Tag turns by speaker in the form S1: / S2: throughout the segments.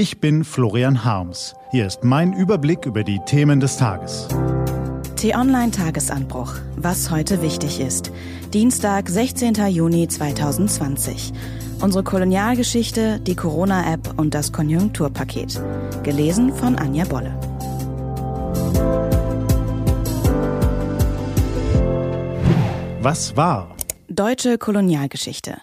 S1: Ich bin Florian Harms. Hier ist mein Überblick über die Themen des Tages.
S2: T-Online Tagesanbruch. Was heute wichtig ist. Dienstag, 16. Juni 2020. Unsere Kolonialgeschichte, die Corona-App und das Konjunkturpaket. Gelesen von Anja Bolle.
S1: Was war?
S2: Deutsche Kolonialgeschichte.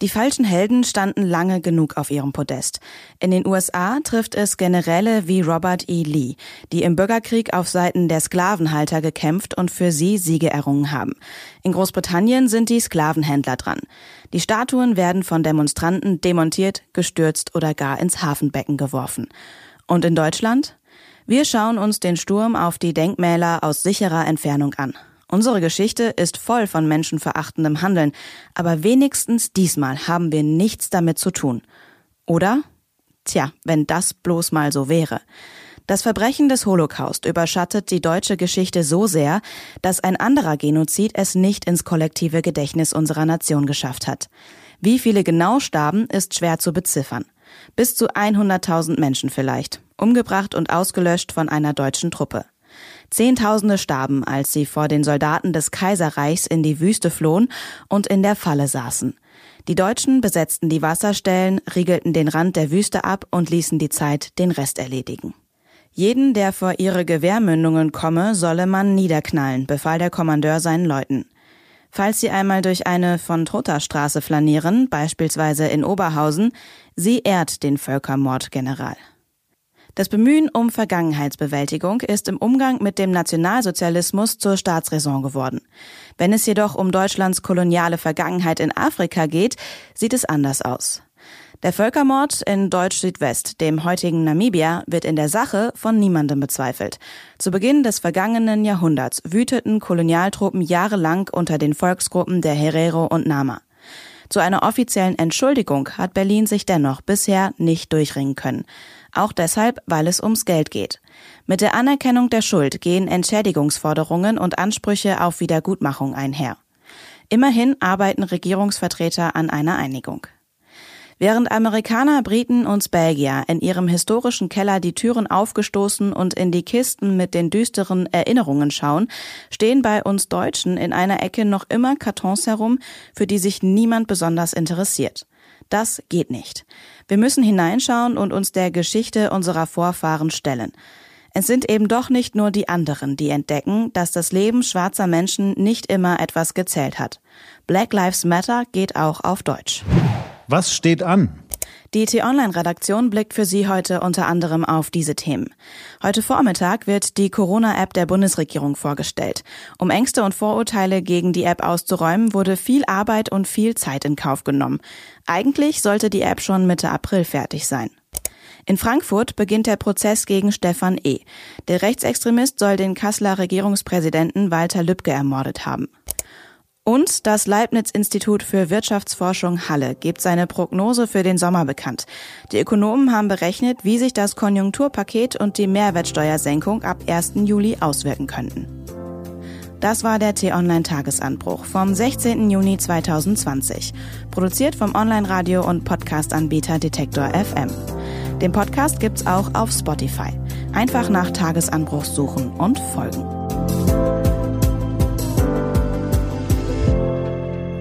S2: Die falschen Helden standen lange genug auf ihrem Podest. In den USA trifft es Generäle wie Robert E. Lee, die im Bürgerkrieg auf Seiten der Sklavenhalter gekämpft und für sie Siege errungen haben. In Großbritannien sind die Sklavenhändler dran. Die Statuen werden von Demonstranten demontiert, gestürzt oder gar ins Hafenbecken geworfen. Und in Deutschland? Wir schauen uns den Sturm auf die Denkmäler aus sicherer Entfernung an. Unsere Geschichte ist voll von menschenverachtendem Handeln, aber wenigstens diesmal haben wir nichts damit zu tun. Oder? Tja, wenn das bloß mal so wäre. Das Verbrechen des Holocaust überschattet die deutsche Geschichte so sehr, dass ein anderer Genozid es nicht ins kollektive Gedächtnis unserer Nation geschafft hat. Wie viele genau starben, ist schwer zu beziffern. Bis zu 100.000 Menschen vielleicht, umgebracht und ausgelöscht von einer deutschen Truppe. Zehntausende starben, als sie vor den Soldaten des Kaiserreichs in die Wüste flohen und in der Falle saßen. Die Deutschen besetzten die Wasserstellen, riegelten den Rand der Wüste ab und ließen die Zeit den Rest erledigen. Jeden, der vor ihre Gewehrmündungen komme, solle man niederknallen, befahl der Kommandeur seinen Leuten. Falls sie einmal durch eine von Trotterstraße flanieren, beispielsweise in Oberhausen, sie ehrt den Völkermordgeneral. Das Bemühen um Vergangenheitsbewältigung ist im Umgang mit dem Nationalsozialismus zur Staatsräson geworden. Wenn es jedoch um Deutschlands koloniale Vergangenheit in Afrika geht, sieht es anders aus. Der Völkermord in Deutsch-Südwest, dem heutigen Namibia, wird in der Sache von niemandem bezweifelt. Zu Beginn des vergangenen Jahrhunderts wüteten Kolonialtruppen jahrelang unter den Volksgruppen der Herero und Nama. Zu einer offiziellen Entschuldigung hat Berlin sich dennoch bisher nicht durchringen können. Auch deshalb, weil es ums Geld geht. Mit der Anerkennung der Schuld gehen Entschädigungsforderungen und Ansprüche auf Wiedergutmachung einher. Immerhin arbeiten Regierungsvertreter an einer Einigung. Während Amerikaner, Briten und Belgier in ihrem historischen Keller die Türen aufgestoßen und in die Kisten mit den düsteren Erinnerungen schauen, stehen bei uns Deutschen in einer Ecke noch immer Kartons herum, für die sich niemand besonders interessiert. Das geht nicht. Wir müssen hineinschauen und uns der Geschichte unserer Vorfahren stellen. Es sind eben doch nicht nur die anderen, die entdecken, dass das Leben schwarzer Menschen nicht immer etwas gezählt hat. Black Lives Matter geht auch auf Deutsch.
S1: Was steht an?
S2: Die T-Online-Redaktion blickt für Sie heute unter anderem auf diese Themen. Heute Vormittag wird die Corona-App der Bundesregierung vorgestellt. Um Ängste und Vorurteile gegen die App auszuräumen, wurde viel Arbeit und viel Zeit in Kauf genommen. Eigentlich sollte die App schon Mitte April fertig sein. In Frankfurt beginnt der Prozess gegen Stefan E. Der Rechtsextremist soll den Kasseler Regierungspräsidenten Walter Lübcke ermordet haben. Und das Leibniz-Institut für Wirtschaftsforschung Halle gibt seine Prognose für den Sommer bekannt. Die Ökonomen haben berechnet, wie sich das Konjunkturpaket und die Mehrwertsteuersenkung ab 1. Juli auswirken könnten. Das war der T-Online-Tagesanbruch vom 16. Juni 2020, produziert vom Online-Radio- und Podcast-Anbieter Detektor FM. Den Podcast gibt's auch auf Spotify. Einfach nach Tagesanbruch suchen und folgen.